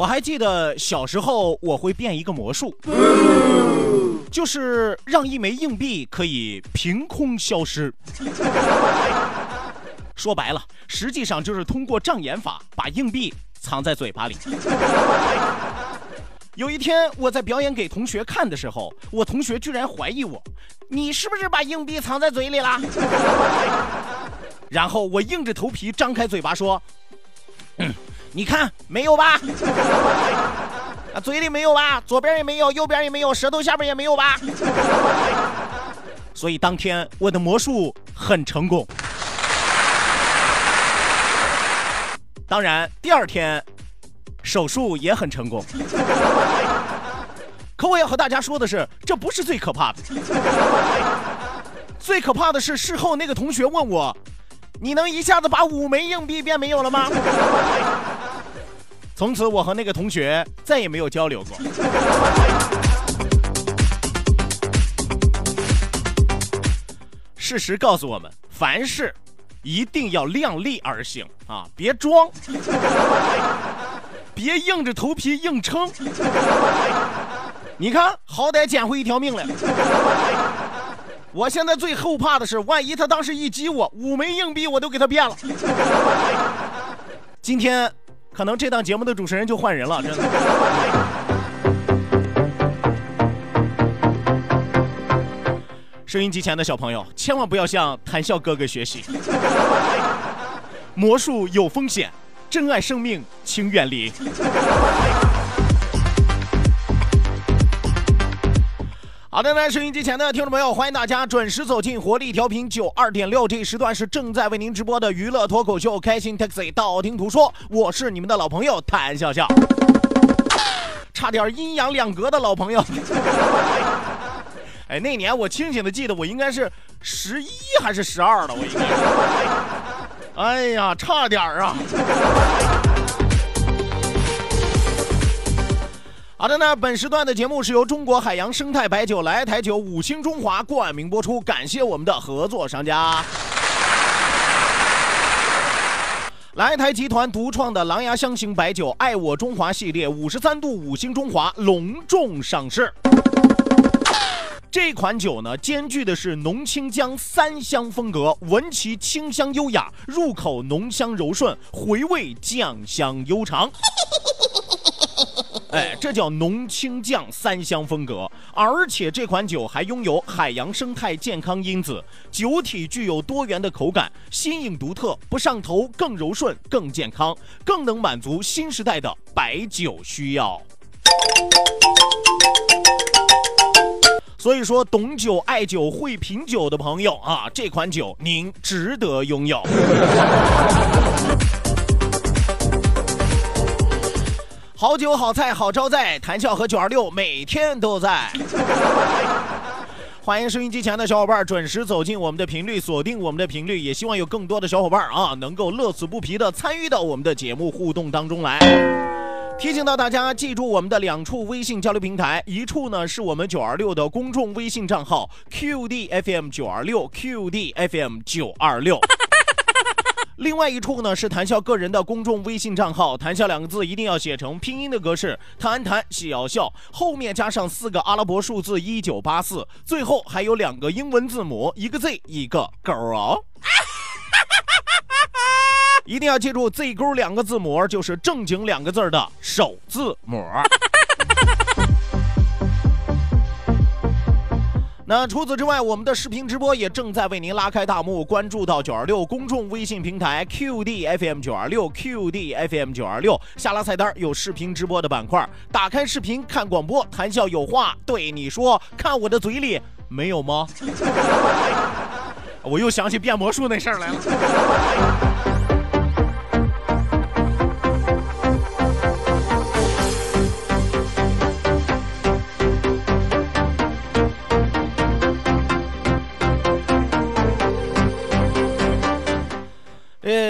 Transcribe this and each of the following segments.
我还记得小时候，我会变一个魔术，就是让一枚硬币可以凭空消失。说白了，实际上就是通过障眼法把硬币藏在嘴巴里。有一天，我在表演给同学看的时候，我同学居然怀疑我：“你是不是把硬币藏在嘴里了？”然后我硬着头皮张开嘴巴说。嗯你看没有吧？啊，嘴里没有吧？左边也没有，右边也没有，舌头下边也没有吧？所以当天我的魔术很成功。当然，第二天手术也很成功。可我要和大家说的是，这不是最可怕的。最可怕的是事后那个同学问我：“你能一下子把五枚硬币变没有了吗？”从此，我和那个同学再也没有交流过。事实告诉我们，凡事一定要量力而行啊，别装，别硬着头皮硬撑。你看，好歹捡回一条命来了。我现在最后怕的是，万一他当时一激我，五枚硬币我都给他变了。今天。可能这档节目的主持人就换人了，真的。收音机前的小朋友，千万不要向谈笑哥哥学习。魔术有风险，珍爱生命，请远离。好的，那收音机前的听众朋友，欢迎大家准时走进活力调频九二点六，这一时段是正在为您直播的娱乐脱口秀《开心 Taxi》，道听途说，我是你们的老朋友谭笑笑，差点阴阳两隔的老朋友。哎，那年我清醒的记得，我应该是十一还是十二了，我应该。哎呀，差点啊。好的，那本时段的节目是由中国海洋生态白酒来台酒五星中华冠名播出，感谢我们的合作商家。来台集团独创的狼牙香型白酒“爱我中华”系列五十三度五星中华隆重上市。这款酒呢，兼具的是浓清江三香风格，闻其清香优雅，入口浓香柔顺，回味酱香悠长。哎，这叫浓清酱三香风格，而且这款酒还拥有海洋生态健康因子，酒体具有多元的口感，新颖独特，不上头，更柔顺，更健康，更能满足新时代的白酒需要。所以说，懂酒、爱酒、会品酒的朋友啊，这款酒您值得拥有。好酒好菜好招待，谈笑和九二六每天都在。欢迎收音机前的小伙伴准时走进我们的频率，锁定我们的频率，也希望有更多的小伙伴啊能够乐此不疲的参与到我们的节目互动当中来。提醒到大家，记住我们的两处微信交流平台，一处呢是我们九二六的公众微信账号 QDFM 九二六 QDFM 九二六。另外一处呢是谈笑个人的公众微信账号，谈笑两个字一定要写成拼音的格式，谈谈笑笑，后面加上四个阿拉伯数字一九八四，最后还有两个英文字母，一个 Z 一个勾哦。一定要记住，Z 勾两个字母就是正经两个字的首字母。那除此之外，我们的视频直播也正在为您拉开大幕。关注到九二六公众微信平台 QD FM 九二六 QD FM 九二六，下拉菜单有视频直播的板块，打开视频看广播，谈笑有话对你说，看我的嘴里没有吗？我又想起变魔术那事儿来了。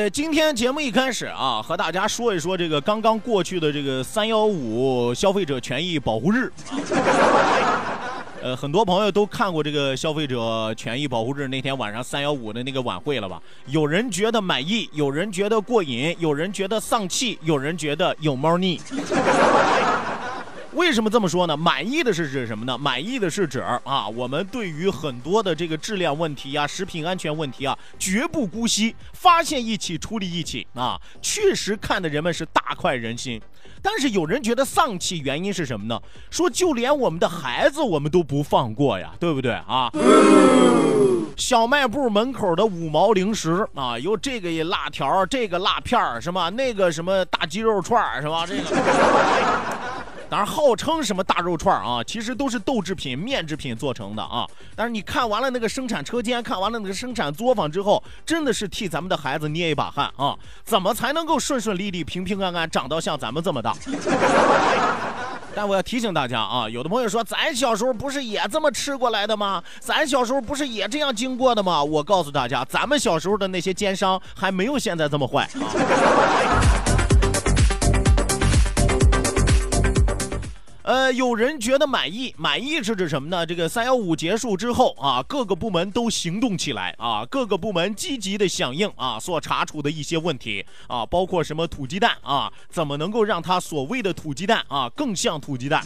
今天节目一开始啊，和大家说一说这个刚刚过去的这个三幺五消费者权益保护日。呃，很多朋友都看过这个消费者权益保护日那天晚上三幺五的那个晚会了吧？有人觉得满意，有人觉得过瘾，有人觉得丧气，有人觉得有猫腻。为什么这么说呢？满意的是指什么呢？满意的是指啊，我们对于很多的这个质量问题啊、食品安全问题啊，绝不姑息，发现一起处理一起啊，确实看的人们是大快人心。但是有人觉得丧气，原因是什么呢？说就连我们的孩子我们都不放过呀，对不对啊？小卖部门口的五毛零食啊，有这个辣条，这个辣片儿什么？那个什么大鸡肉串儿是吧？这个。当然，号称什么大肉串啊，其实都是豆制品、面制品做成的啊。但是你看完了那个生产车间，看完了那个生产作坊之后，真的是替咱们的孩子捏一把汗啊！怎么才能够顺顺利利、平平安安长到像咱们这么大？但我要提醒大家啊，有的朋友说，咱小时候不是也这么吃过来的吗？咱小时候不是也这样经过的吗？我告诉大家，咱们小时候的那些奸商还没有现在这么坏啊。呃，有人觉得满意，满意是指什么呢？这个三幺五结束之后啊，各个部门都行动起来啊，各个部门积极的响应啊，所查处的一些问题啊，包括什么土鸡蛋啊，怎么能够让它所谓的土鸡蛋啊更像土鸡蛋？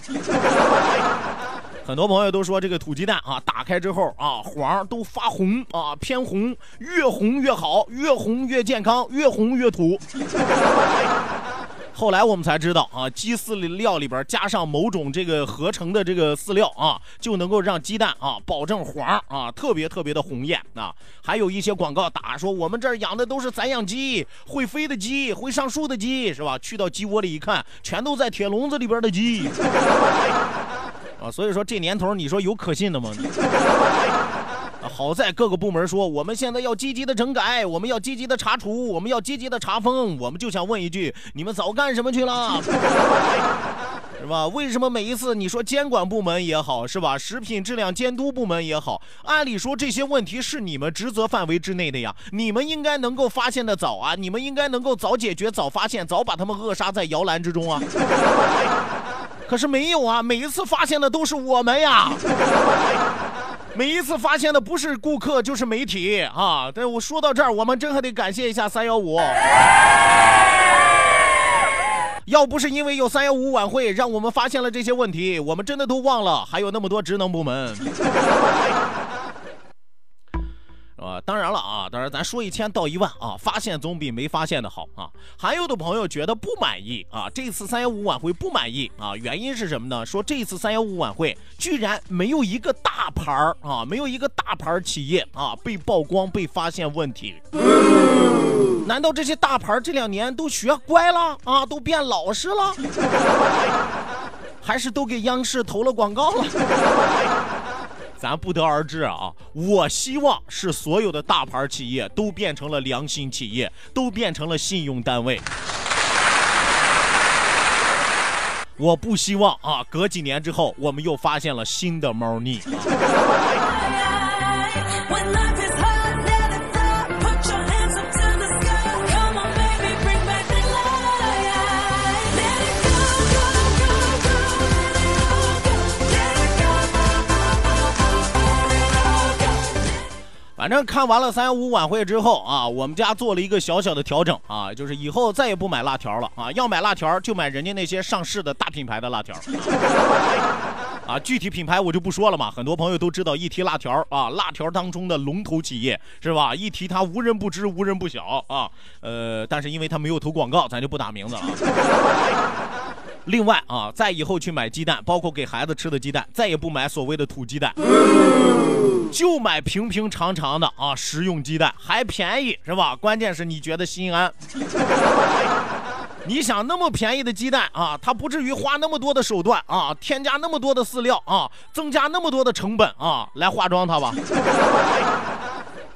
很多朋友都说这个土鸡蛋啊，打开之后啊，黄都发红啊，偏红，越红越好，越红越健康，越红越土。后来我们才知道啊，鸡饲料里边加上某种这个合成的这个饲料啊，就能够让鸡蛋啊保证黄啊，特别特别的红艳啊。还有一些广告打说我们这儿养的都是散养鸡，会飞的鸡，会上树的鸡，是吧？去到鸡窝里一看，全都在铁笼子里边的鸡 啊。所以说这年头，你说有可信的吗？好在各个部门说，我们现在要积极的整改，我们要积极的查处，我们要积极的查封。我们就想问一句，你们早干什么去了？是吧？为什么每一次你说监管部门也好，是吧？食品质量监督部门也好，按理说这些问题是你们职责范围之内的呀，你们应该能够发现的早啊，你们应该能够早解决、早发现、早把他们扼杀在摇篮之中啊。可是没有啊，每一次发现的都是我们呀。每一次发现的不是顾客就是媒体啊！但我说到这儿，我们真还得感谢一下三幺五。要不是因为有三幺五晚会，让我们发现了这些问题，我们真的都忘了还有那么多职能部门。啊，当然了啊，当然咱说一千道一万啊，发现总比没发现的好啊。还有的朋友觉得不满意啊，这次三幺五晚会不满意啊，原因是什么呢？说这次三幺五晚会居然没有一个大牌儿啊，没有一个大牌企业啊被曝光被发现问题。难道这些大牌这两年都学乖了啊，都变老实了，还是都给央视投了广告了？咱不得而知啊！我希望是所有的大牌企业都变成了良心企业，都变成了信用单位。我不希望啊，隔几年之后我们又发现了新的猫腻。反正看完了三幺五晚会之后啊，我们家做了一个小小的调整啊，就是以后再也不买辣条了啊，要买辣条就买人家那些上市的大品牌的辣条。啊，具体品牌我就不说了嘛，很多朋友都知道，一提辣条啊，辣条当中的龙头企业是吧？一提它无人不知，无人不晓啊。呃，但是因为它没有投广告，咱就不打名字了。另外啊，再以后去买鸡蛋，包括给孩子吃的鸡蛋，再也不买所谓的土鸡蛋，就买平平常常的啊食用鸡蛋，还便宜是吧？关键是你觉得心安。你想那么便宜的鸡蛋啊，它不至于花那么多的手段啊，添加那么多的饲料啊，增加那么多的成本啊，来化妆它吧。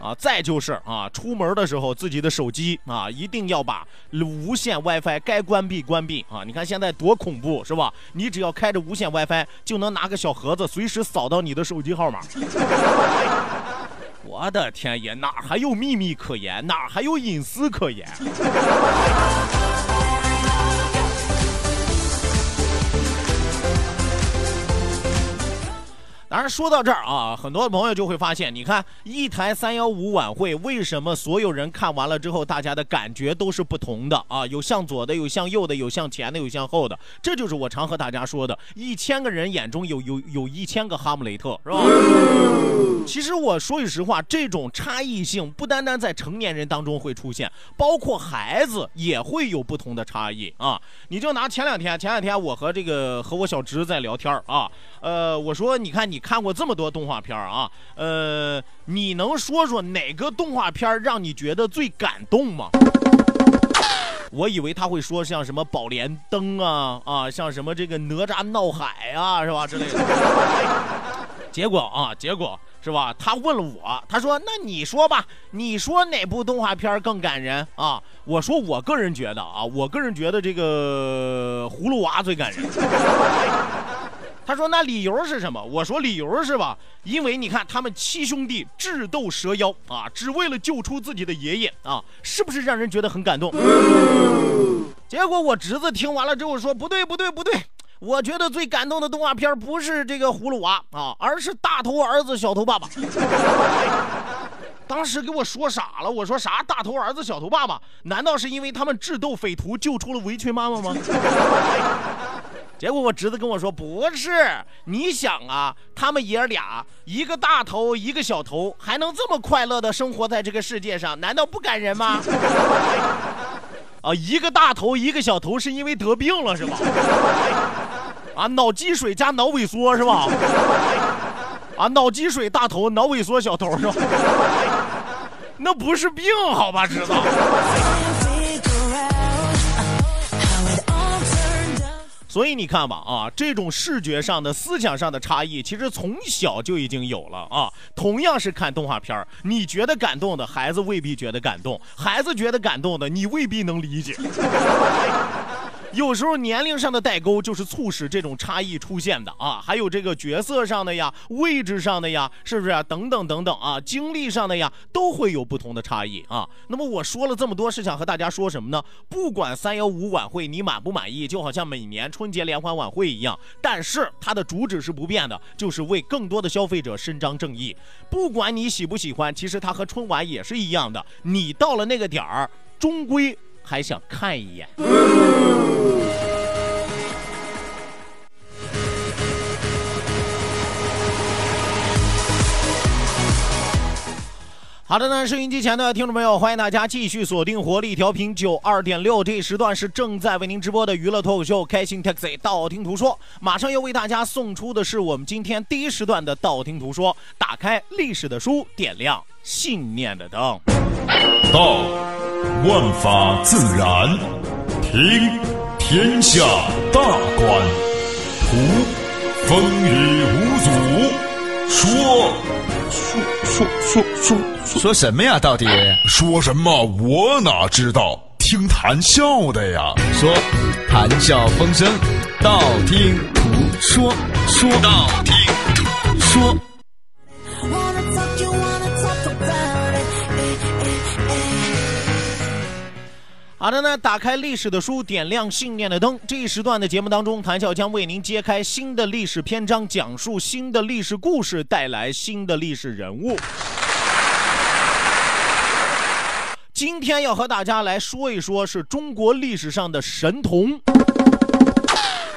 啊，再就是啊，出门的时候自己的手机啊，一定要把无线 WiFi 该关闭关闭啊。你看现在多恐怖是吧？你只要开着无线 WiFi，就能拿个小盒子随时扫到你的手机号码。我的天爷，哪还有秘密可言？哪还有隐私可言？当然，说到这儿啊，很多朋友就会发现，你看一台三幺五晚会，为什么所有人看完了之后，大家的感觉都是不同的啊？有向左的，有向右的，有向前的，有向后的。这就是我常和大家说的，一千个人眼中有有有一千个哈姆雷特，是吧？其实我说句实话，这种差异性不单单在成年人当中会出现，包括孩子也会有不同的差异啊。你就拿前两天，前两天我和这个和我小侄在聊天啊，呃，我说你看你。看过这么多动画片啊，呃，你能说说哪个动画片让你觉得最感动吗？我以为他会说像什么《宝莲灯》啊啊，像什么这个哪吒闹海啊，是吧之类的。结果啊，结果是吧？他问了我，他说：“那你说吧，你说哪部动画片更感人啊？”我说：“我个人觉得啊，我个人觉得这个葫芦娃最感人。”他说：“那理由是什么？”我说：“理由是吧？因为你看他们七兄弟智斗蛇妖啊，只为了救出自己的爷爷啊，是不是让人觉得很感动？”结果我侄子听完了之后说：“不对，不对，不对！我觉得最感动的动画片不是这个葫芦娃啊，而是大头儿子小头爸爸。”当时给我说傻了，我说啥？大头儿子小头爸爸？难道是因为他们智斗匪徒救出了围裙妈妈吗？结果我侄子跟我说：“不是，你想啊，他们爷俩一个大头一个小头，还能这么快乐的生活在这个世界上，难道不感人吗？” 啊，一个大头一个小头是因为得病了是吧？啊，脑积水加脑萎缩是吧？啊，脑积水大头，脑萎缩小头是吧？那不是病好吧，侄子？所以你看吧，啊，这种视觉上的、思想上的差异，其实从小就已经有了啊。同样是看动画片你觉得感动的，孩子未必觉得感动；孩子觉得感动的，你未必能理解。有时候年龄上的代沟就是促使这种差异出现的啊，还有这个角色上的呀、位置上的呀，是不是啊？等等等等啊，经历上的呀，都会有不同的差异啊。那么我说了这么多，是想和大家说什么呢？不管三幺五晚会你满不满意，就好像每年春节联欢晚会一样，但是它的主旨是不变的，就是为更多的消费者伸张正义。不管你喜不喜欢，其实它和春晚也是一样的，你到了那个点儿，终归。还想看一眼。好的呢，收音机前的听众朋友，欢迎大家继续锁定活力调频九二点六，这一时段是正在为您直播的娱乐脱口秀《开心 Taxi》，道听途说，马上要为大家送出的是我们今天第一时段的道听途说，打开历史的书，点亮信念的灯，道。万法自然，听天下大观，图风雨无阻，说说说说说说什么呀？到底说什么？我哪知道？听谈笑的呀。说谈笑风生，道听途说，说道听途说。好的，那打开历史的书，点亮信念的灯。这一时段的节目当中，谭笑将为您揭开新的历史篇章，讲述新的历史故事，带来新的历史人物。今天要和大家来说一说，是中国历史上的神童。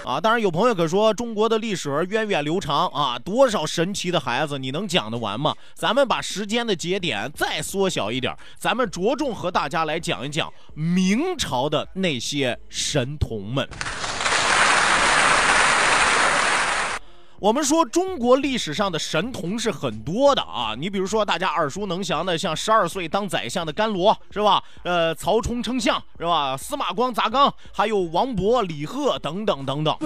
啊，当然有朋友可说中国的历史源远流长啊，多少神奇的孩子你能讲得完吗？咱们把时间的节点再缩小一点，咱们着重和大家来讲一讲明朝的那些神童们。我们说中国历史上的神童是很多的啊，你比如说大家耳熟能详的，像十二岁当宰相的甘罗是吧？呃，曹冲称象是吧？司马光砸缸，还有王勃、李贺等等等等，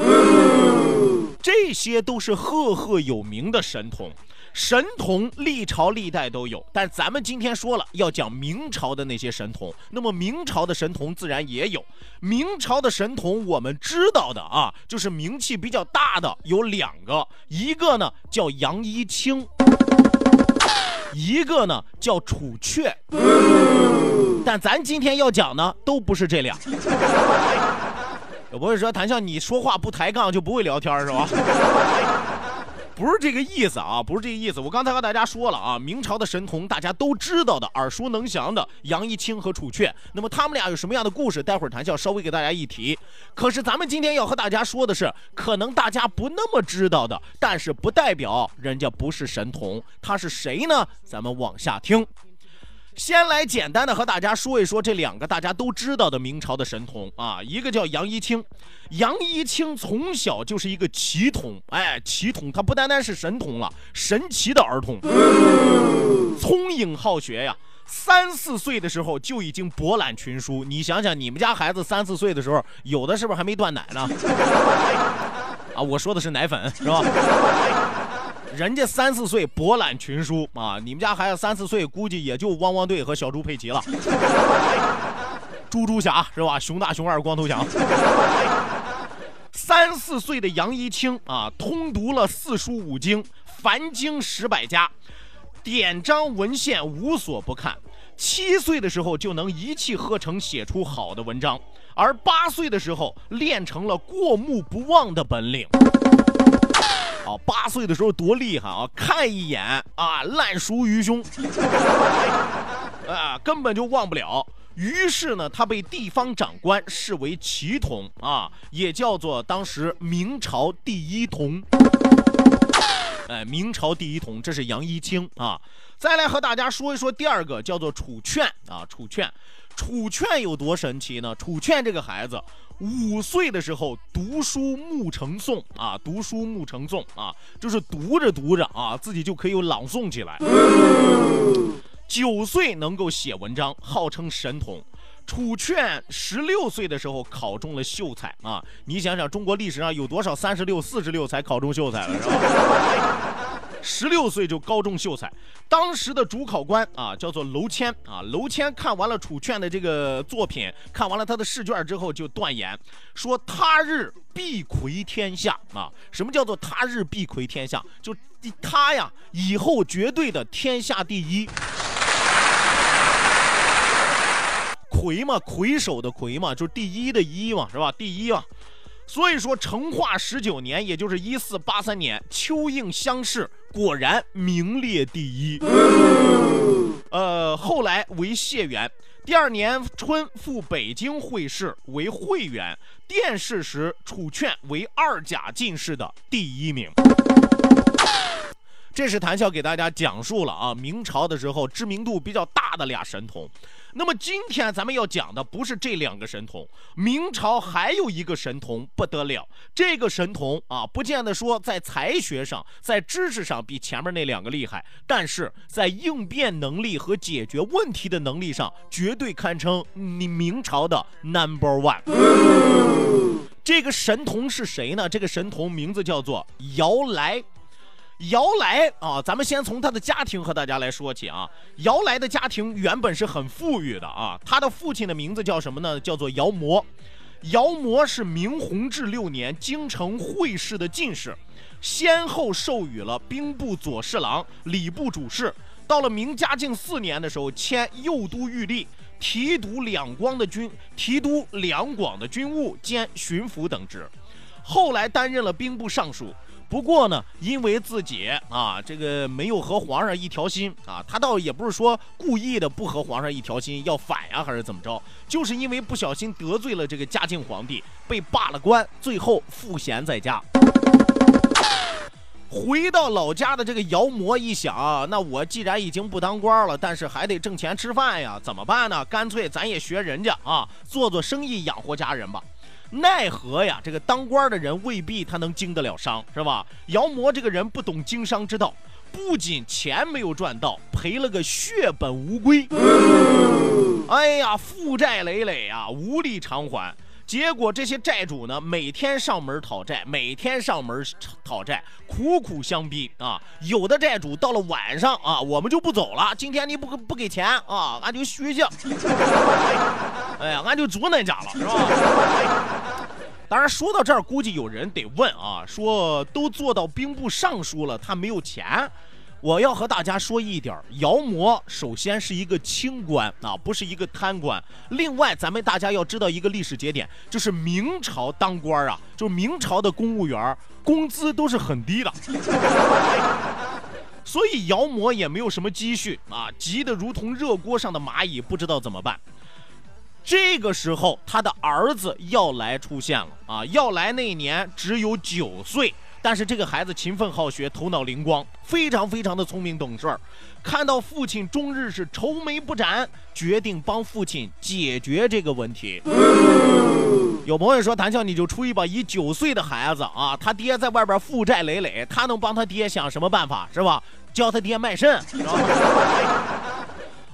这些都是赫赫有名的神童。神童历朝历代都有，但咱们今天说了要讲明朝的那些神童，那么明朝的神童自然也有。明朝的神童我们知道的啊，就是名气比较大的有两个，一个呢叫杨一清，一个呢叫楚雀。但咱今天要讲的都不是这俩。有朋友说谭笑，你说话不抬杠就不会聊天是吧？不是这个意思啊，不是这个意思。我刚才和大家说了啊，明朝的神童大家都知道的、耳熟能详的杨一清和楚雀。那么他们俩有什么样的故事？待会儿谈笑稍微给大家一提。可是咱们今天要和大家说的是，可能大家不那么知道的，但是不代表人家不是神童。他是谁呢？咱们往下听。先来简单的和大家说一说这两个大家都知道的明朝的神童啊，一个叫杨一清，杨一清从小就是一个奇童，哎，奇童，他不单单是神童了，神奇的儿童，聪颖好学呀，三四岁的时候就已经博览群书，你想想你们家孩子三四岁的时候，有的是不是还没断奶呢？啊，我说的是奶粉，是吧？人家三四岁博览群书啊，你们家孩子三四岁估计也就汪汪队和小猪佩奇了。猪猪侠是吧？熊大、熊二、光头强。三四岁的杨一清啊，通读了四书五经、凡经十百家，典章文献无所不看。七岁的时候就能一气呵成写出好的文章，而八岁的时候练成了过目不忘的本领。啊，八岁的时候多厉害啊！看一眼啊，烂熟于胸，啊，根本就忘不了。于是呢，他被地方长官视为奇童啊，也叫做当时明朝第一童。哎，明朝第一童，这是杨一清啊。再来和大家说一说第二个，叫做楚劝啊，楚劝。楚劝有多神奇呢？楚劝这个孩子。五岁的时候读书目成诵啊，读书目成诵啊，就是读着读着啊，自己就可以朗诵起来。九岁能够写文章，号称神童。楚劝十六岁的时候考中了秀才啊，你想想中国历史上有多少三十六、四十六才考中秀才了，是吧？十六岁就高中秀才，当时的主考官啊叫做娄谦啊，娄谦看完了楚劝的这个作品，看完了他的试卷之后，就断言说他日必魁天下啊。什么叫做他日必魁天下？就他呀，以后绝对的天下第一。魁嘛，魁首的魁嘛，就是第一的一嘛，是吧？第一嘛。所以说，成化十九年，也就是一四八三年，秋应乡试，果然名列第一。呃，后来为解元，第二年春赴北京会试，为会员。殿试时，楚劝为二甲进士的第一名。这是谭笑给大家讲述了啊，明朝的时候知名度比较大的俩神童。那么今天咱们要讲的不是这两个神童，明朝还有一个神童不得了。这个神童啊，不见得说在才学上、在知识上比前面那两个厉害，但是在应变能力和解决问题的能力上，绝对堪称你明朝的 number one。这个神童是谁呢？这个神童名字叫做姚来。姚来啊，咱们先从他的家庭和大家来说起啊。姚来的家庭原本是很富裕的啊，他的父亲的名字叫什么呢？叫做姚模。姚模是明弘治六年京城会试的进士，先后授予了兵部左侍郎、礼部主事。到了明嘉靖四年的时候，迁右都御吏，提督两广的军，提督两广的军务兼巡抚等职。后来担任了兵部尚书。不过呢，因为自己啊，这个没有和皇上一条心啊，他倒也不是说故意的不和皇上一条心要反呀，还是怎么着，就是因为不小心得罪了这个嘉靖皇帝，被罢了官，最后赋闲在家。回到老家的这个姚魔一想，那我既然已经不当官了，但是还得挣钱吃饭呀，怎么办呢？干脆咱也学人家啊，做做生意养活家人吧。奈何呀，这个当官的人未必他能经得了商，是吧？姚魔这个人不懂经商之道，不仅钱没有赚到，赔了个血本无归。哎呀，负债累累啊，无力偿还。结果这些债主呢，每天上门讨债，每天上门讨债，苦苦相逼啊！有的债主到了晚上啊，我们就不走了，今天你不不给钱啊，俺就续去。哎呀，俺就住恁家了，是吧？当然，说到这儿，估计有人得问啊，说都做到兵部尚书了，他没有钱？我要和大家说一点，姚魔首先是一个清官啊，不是一个贪官。另外，咱们大家要知道一个历史节点，就是明朝当官啊，就明朝的公务员工资都是很低的，所以姚魔也没有什么积蓄啊，急得如同热锅上的蚂蚁，不知道怎么办。这个时候，他的儿子要来出现了啊，要来那年只有九岁。但是这个孩子勤奋好学，头脑灵光，非常非常的聪明懂事儿。看到父亲终日是愁眉不展，决定帮父亲解决这个问题。有朋友说：“谭笑，你就出一把以九岁的孩子啊，他爹在外边负债累累，他能帮他爹想什么办法是吧？教他爹卖肾。”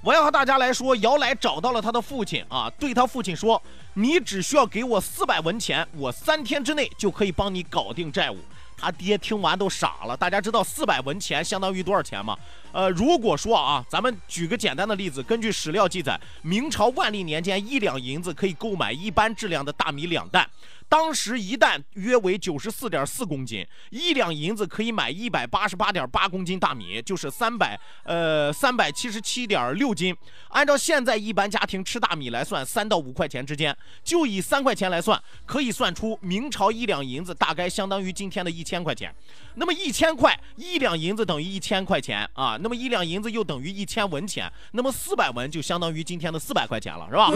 我要和大家来说，姚来找到了他的父亲啊，对他父亲说：“你只需要给我四百文钱，我三天之内就可以帮你搞定债务。”他爹听完都傻了。大家知道四百文钱相当于多少钱吗？呃，如果说啊，咱们举个简单的例子，根据史料记载，明朝万历年间，一两银子可以购买一般质量的大米两担。当时一担约为九十四点四公斤，一两银子可以买一百八十八点八公斤大米，就是三百呃三百七十七点六斤。按照现在一般家庭吃大米来算，三到五块钱之间，就以三块钱来算，可以算出明朝一两银子大概相当于今天的一千块钱。那么一千块一两银子等于一千块钱啊，那么一两银子又等于一千文钱，那么四百文就相当于今天的四百块钱了，是吧？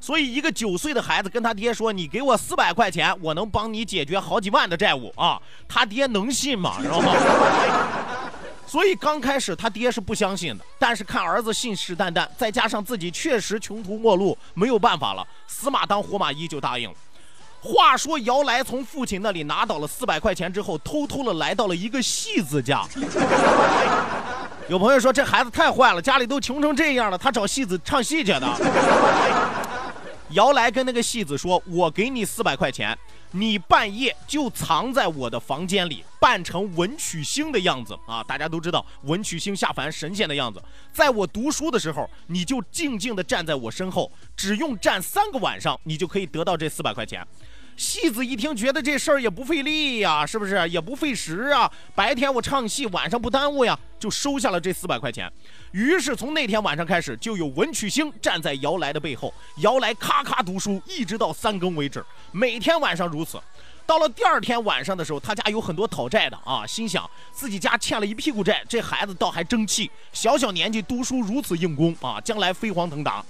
所以一个九岁的孩子跟他爹说。你给我四百块钱，我能帮你解决好几万的债务啊！他爹能信吗？知道吗？所以刚开始他爹是不相信的，但是看儿子信誓旦旦，再加上自己确实穷途末路，没有办法了，死马当活马医就答应了。话说姚来从父亲那里拿到了四百块钱之后，偷偷的来到了一个戏子家。有朋友说这孩子太坏了，家里都穷成这样了，他找戏子唱戏去的。姚来跟那个戏子说：“我给你四百块钱，你半夜就藏在我的房间里，扮成文曲星的样子啊！大家都知道文曲星下凡神仙的样子，在我读书的时候，你就静静地站在我身后，只用站三个晚上，你就可以得到这四百块钱。”戏子一听，觉得这事儿也不费力呀，是不是？也不费时啊。白天我唱戏，晚上不耽误呀，就收下了这四百块钱。于是从那天晚上开始，就有文曲星站在姚来的背后，姚来咔咔读书，一直到三更为止，每天晚上如此。到了第二天晚上的时候，他家有很多讨债的啊，心想自己家欠了一屁股债，这孩子倒还争气，小小年纪读书如此用功啊，将来飞黄腾达。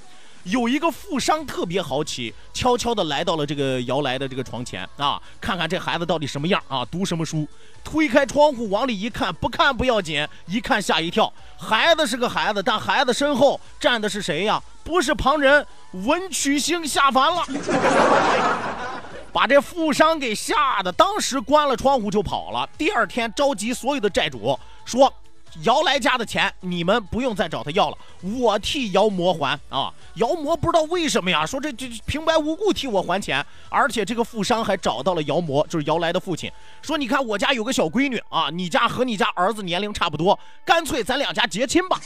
有一个富商特别好奇，悄悄地来到了这个姚来的这个床前啊，看看这孩子到底什么样啊，读什么书。推开窗户往里一看，不看不要紧，一看吓一跳。孩子是个孩子，但孩子身后站的是谁呀？不是旁人，文曲星下凡了，把这富商给吓得当时关了窗户就跑了。第二天召集所有的债主说。姚来家的钱，你们不用再找他要了，我替姚魔还啊！姚魔不知道为什么呀，说这这平白无故替我还钱，而且这个富商还找到了姚魔，就是姚来的父亲，说你看我家有个小闺女啊，你家和你家儿子年龄差不多，干脆咱两家结亲吧。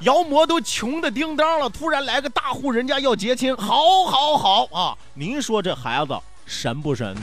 姚魔都穷的叮当了，突然来个大户人家要结亲，好，好，好啊！您说这孩子神不神？